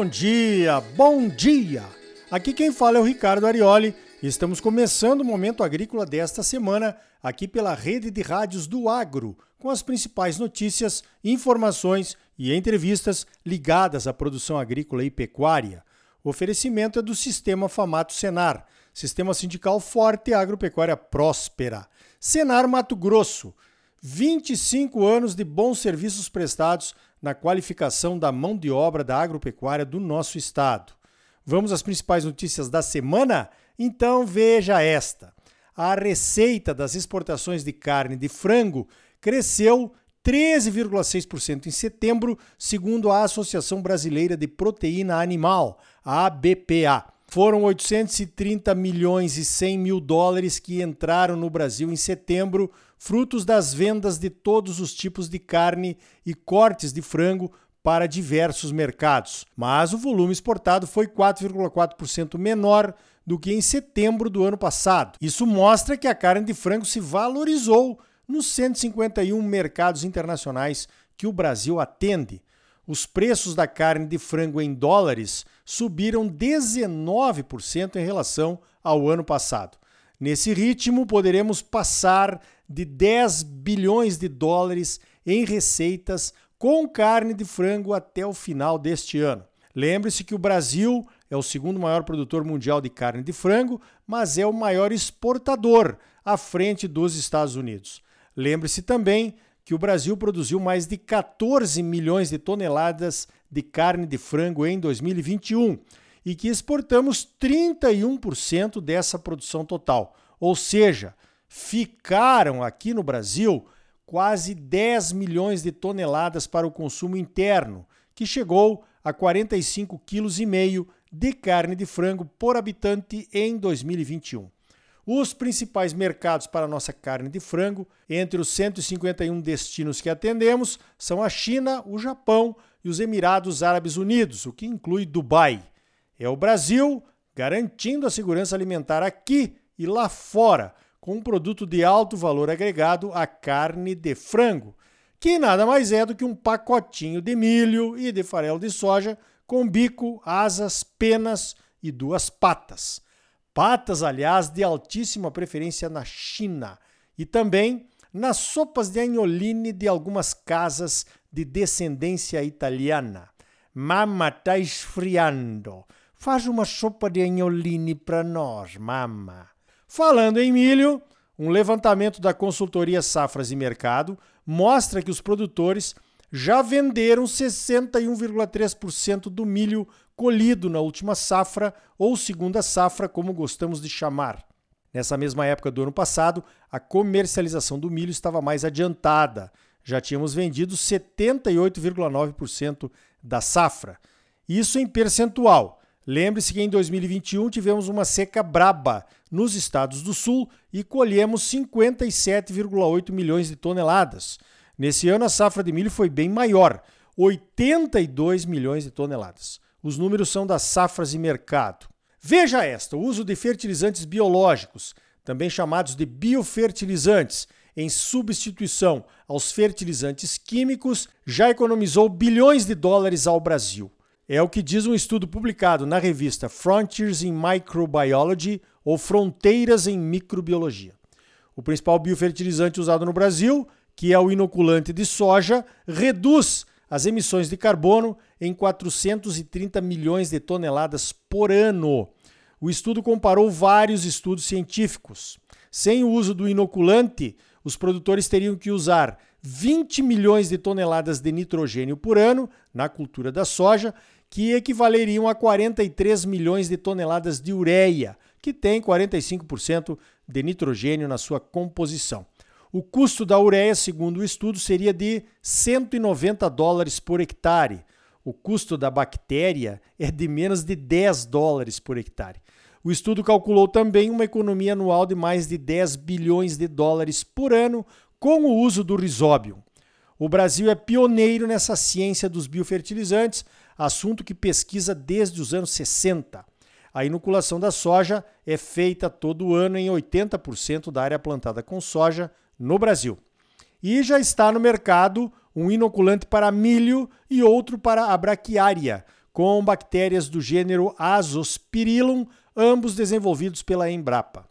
Bom dia, bom dia! Aqui quem fala é o Ricardo Arioli estamos começando o Momento Agrícola desta semana aqui pela rede de rádios do Agro, com as principais notícias, informações e entrevistas ligadas à produção agrícola e pecuária. O oferecimento é do Sistema Famato Senar, Sistema Sindical Forte e Agropecuária Próspera. Senar Mato Grosso, 25 anos de bons serviços prestados na qualificação da mão de obra da agropecuária do nosso estado. Vamos às principais notícias da semana? Então veja esta. A receita das exportações de carne de frango cresceu 13,6% em setembro, segundo a Associação Brasileira de Proteína Animal, a ABPA. Foram 830 milhões e 100 mil dólares que entraram no Brasil em setembro, frutos das vendas de todos os tipos de carne e cortes de frango para diversos mercados. Mas o volume exportado foi 4,4% menor do que em setembro do ano passado. Isso mostra que a carne de frango se valorizou nos 151 mercados internacionais que o Brasil atende. Os preços da carne de frango em dólares subiram 19% em relação ao ano passado. Nesse ritmo, poderemos passar de 10 bilhões de dólares em receitas com carne de frango até o final deste ano. Lembre-se que o Brasil é o segundo maior produtor mundial de carne de frango, mas é o maior exportador, à frente dos Estados Unidos. Lembre-se também que o Brasil produziu mais de 14 milhões de toneladas de carne de frango em 2021 e que exportamos 31% dessa produção total. Ou seja, ficaram aqui no Brasil quase 10 milhões de toneladas para o consumo interno, que chegou a 45,5 kg de carne de frango por habitante em 2021. Os principais mercados para nossa carne de frango, entre os 151 destinos que atendemos, são a China, o Japão e os Emirados Árabes Unidos, o que inclui Dubai. É o Brasil garantindo a segurança alimentar aqui e lá fora, com um produto de alto valor agregado, a carne de frango, que nada mais é do que um pacotinho de milho e de farelo de soja com bico, asas, penas e duas patas. Patas, aliás, de altíssima preferência na China e também nas sopas de agnoline de algumas casas de descendência italiana. Mamma tá esfriando. Faz uma sopa de agnoline para nós, mamma. Falando em milho, um levantamento da consultoria Safras e Mercado mostra que os produtores já venderam 61,3% do milho colhido na última safra ou segunda safra, como gostamos de chamar. Nessa mesma época do ano passado, a comercialização do milho estava mais adiantada. Já tínhamos vendido 78,9% da safra. Isso em percentual. Lembre-se que em 2021 tivemos uma seca braba nos estados do Sul e colhemos 57,8 milhões de toneladas. Nesse ano, a safra de milho foi bem maior, 82 milhões de toneladas. Os números são das safras e mercado. Veja esta: o uso de fertilizantes biológicos, também chamados de biofertilizantes, em substituição aos fertilizantes químicos, já economizou bilhões de dólares ao Brasil. É o que diz um estudo publicado na revista Frontiers in Microbiology ou Fronteiras em Microbiologia. O principal biofertilizante usado no Brasil, que é o inoculante de soja, reduz as emissões de carbono em 430 milhões de toneladas por ano. O estudo comparou vários estudos científicos. Sem o uso do inoculante, os produtores teriam que usar 20 milhões de toneladas de nitrogênio por ano na cultura da soja, que equivaleriam a 43 milhões de toneladas de ureia, que tem 45% de nitrogênio na sua composição. O custo da ureia, segundo o estudo, seria de 190 dólares por hectare. O custo da bactéria é de menos de 10 dólares por hectare. O estudo calculou também uma economia anual de mais de 10 bilhões de dólares por ano com o uso do risóbio. O Brasil é pioneiro nessa ciência dos biofertilizantes, assunto que pesquisa desde os anos 60. A inoculação da soja é feita todo ano em 80% da área plantada com soja no Brasil. E já está no mercado um inoculante para milho e outro para a braquiária, com bactérias do gênero Azospirillum, ambos desenvolvidos pela Embrapa.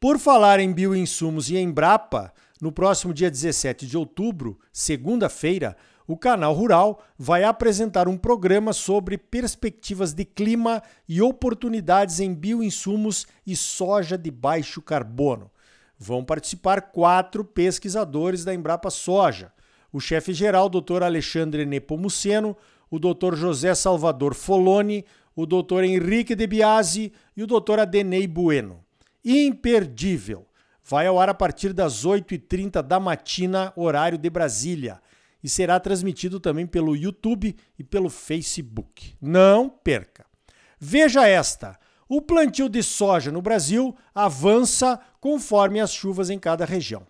Por falar em bioinsumos e Embrapa, no próximo dia 17 de outubro, segunda-feira, o Canal Rural vai apresentar um programa sobre perspectivas de clima e oportunidades em bioinsumos e soja de baixo carbono. Vão participar quatro pesquisadores da Embrapa Soja: o chefe-geral, Dr. Alexandre Nepomuceno, o Dr. José Salvador Foloni, o Dr. Henrique De Biasi e o Dr. Adenei Bueno. Imperdível! Vai ao ar a partir das 8h30 da matina, horário de Brasília e será transmitido também pelo YouTube e pelo Facebook. Não perca! Veja esta: o plantio de soja no Brasil avança conforme as chuvas em cada região.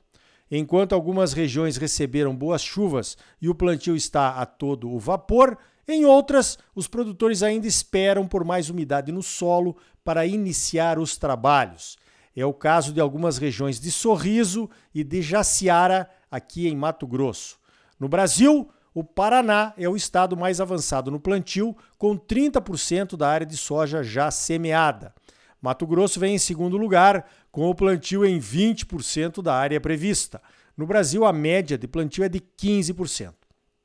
Enquanto algumas regiões receberam boas chuvas e o plantio está a todo o vapor, em outras, os produtores ainda esperam por mais umidade no solo para iniciar os trabalhos. É o caso de algumas regiões de Sorriso e de Jaciara, aqui em Mato Grosso. No Brasil, o Paraná é o estado mais avançado no plantio, com 30% da área de soja já semeada. Mato Grosso vem em segundo lugar, com o plantio em 20% da área prevista. No Brasil, a média de plantio é de 15%.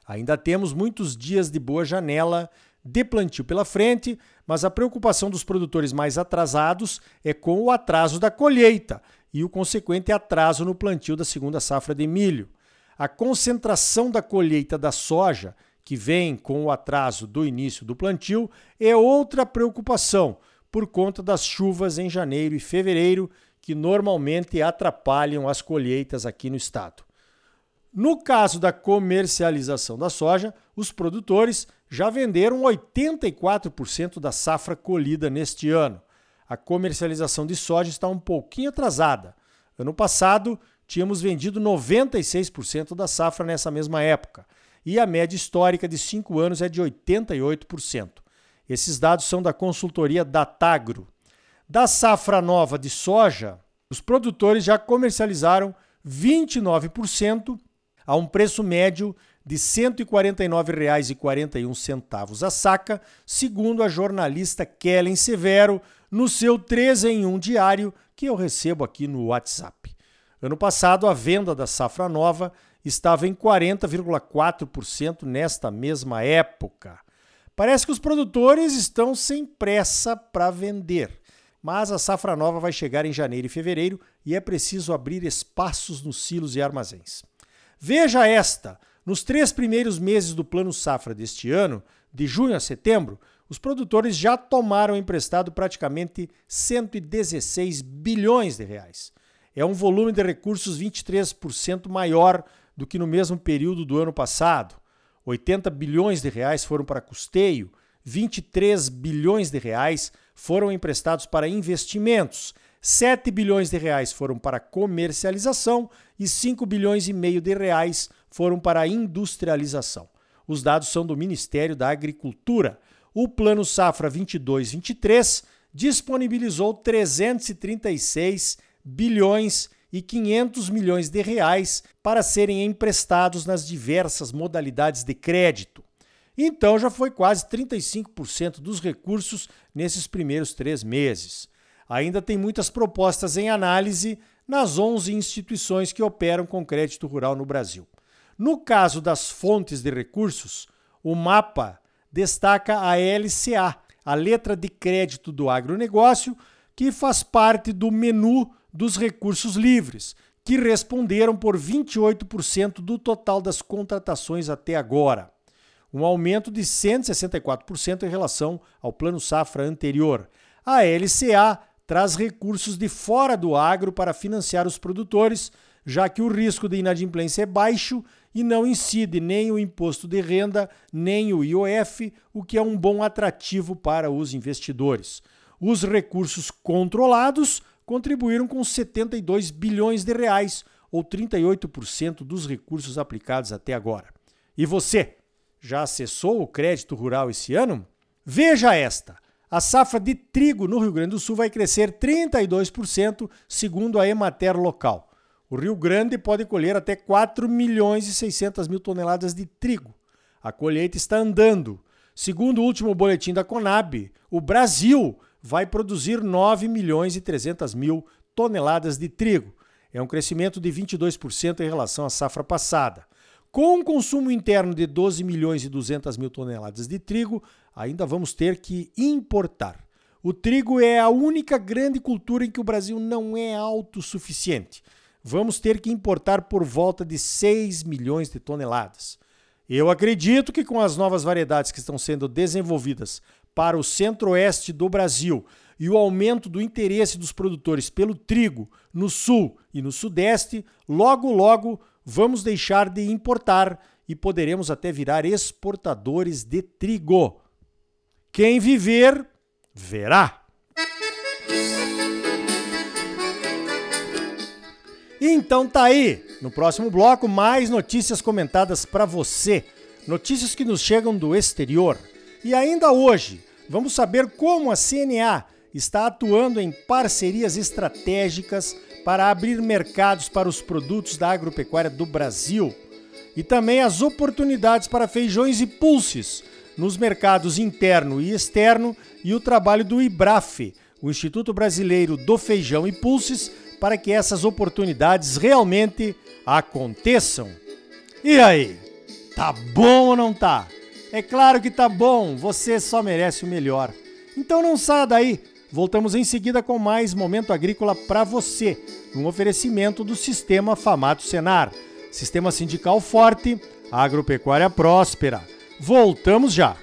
Ainda temos muitos dias de boa janela de plantio pela frente, mas a preocupação dos produtores mais atrasados é com o atraso da colheita e o consequente atraso no plantio da segunda safra de milho. A concentração da colheita da soja, que vem com o atraso do início do plantio, é outra preocupação, por conta das chuvas em janeiro e fevereiro, que normalmente atrapalham as colheitas aqui no estado. No caso da comercialização da soja, os produtores já venderam 84% da safra colhida neste ano. A comercialização de soja está um pouquinho atrasada. Ano passado, tínhamos vendido 96% da safra nessa mesma época, e a média histórica de 5 anos é de 88%. Esses dados são da consultoria Datagro. Da safra nova de soja, os produtores já comercializaram 29% a um preço médio de R$ 149,41 a saca, segundo a jornalista Kellen Severo, no seu 3 em 1 diário que eu recebo aqui no WhatsApp. Ano passado, a venda da safra nova estava em 40,4% nesta mesma época. Parece que os produtores estão sem pressa para vender, mas a safra nova vai chegar em janeiro e fevereiro e é preciso abrir espaços nos silos e armazéns. Veja esta: nos três primeiros meses do Plano Safra deste ano, de junho a setembro, os produtores já tomaram emprestado praticamente 116 bilhões de reais é um volume de recursos 23% maior do que no mesmo período do ano passado. 80 bilhões de reais foram para custeio, 23 bilhões de reais foram emprestados para investimentos, 7 bilhões de reais foram para comercialização e 5 bilhões e meio de reais foram para industrialização. Os dados são do Ministério da Agricultura. O Plano Safra 22-23 disponibilizou 336 bilhões e 500 milhões de reais para serem emprestados nas diversas modalidades de crédito. Então já foi quase 35% dos recursos nesses primeiros três meses. Ainda tem muitas propostas em análise nas 11 instituições que operam com crédito rural no Brasil. No caso das fontes de recursos, o MAPA destaca a LCA, a letra de crédito do agronegócio, que faz parte do menu dos recursos livres, que responderam por 28% do total das contratações até agora, um aumento de 164% em relação ao plano safra anterior. A LCA traz recursos de fora do agro para financiar os produtores, já que o risco de inadimplência é baixo e não incide nem o imposto de renda, nem o IOF, o que é um bom atrativo para os investidores. Os recursos controlados contribuíram com 72 bilhões de reais, ou 38% dos recursos aplicados até agora. E você, já acessou o crédito rural esse ano? Veja esta. A safra de trigo no Rio Grande do Sul vai crescer 32%, segundo a Emater local. O Rio Grande pode colher até 4 milhões e 600 mil toneladas de trigo. A colheita está andando. Segundo o último boletim da Conab, o Brasil vai produzir 9 milhões e 300 mil toneladas de trigo. É um crescimento de 22% em relação à safra passada. Com um consumo interno de 12 milhões e 200 mil toneladas de trigo, ainda vamos ter que importar. O trigo é a única grande cultura em que o Brasil não é autossuficiente. Vamos ter que importar por volta de 6 milhões de toneladas. Eu acredito que com as novas variedades que estão sendo desenvolvidas para o centro-oeste do Brasil e o aumento do interesse dos produtores pelo trigo no sul e no sudeste, logo logo vamos deixar de importar e poderemos até virar exportadores de trigo. Quem viver, verá. Então tá aí, no próximo bloco mais notícias comentadas para você, notícias que nos chegam do exterior. E ainda hoje, vamos saber como a CNA está atuando em parcerias estratégicas para abrir mercados para os produtos da agropecuária do Brasil e também as oportunidades para feijões e pulses nos mercados interno e externo e o trabalho do IBRAF, o Instituto Brasileiro do Feijão e Pulses, para que essas oportunidades realmente aconteçam. E aí? Tá bom ou não tá? É claro que tá bom, você só merece o melhor. Então não saia daí. Voltamos em seguida com mais momento agrícola para você, um oferecimento do Sistema Famato Senar. Sistema sindical forte, agropecuária próspera. Voltamos já.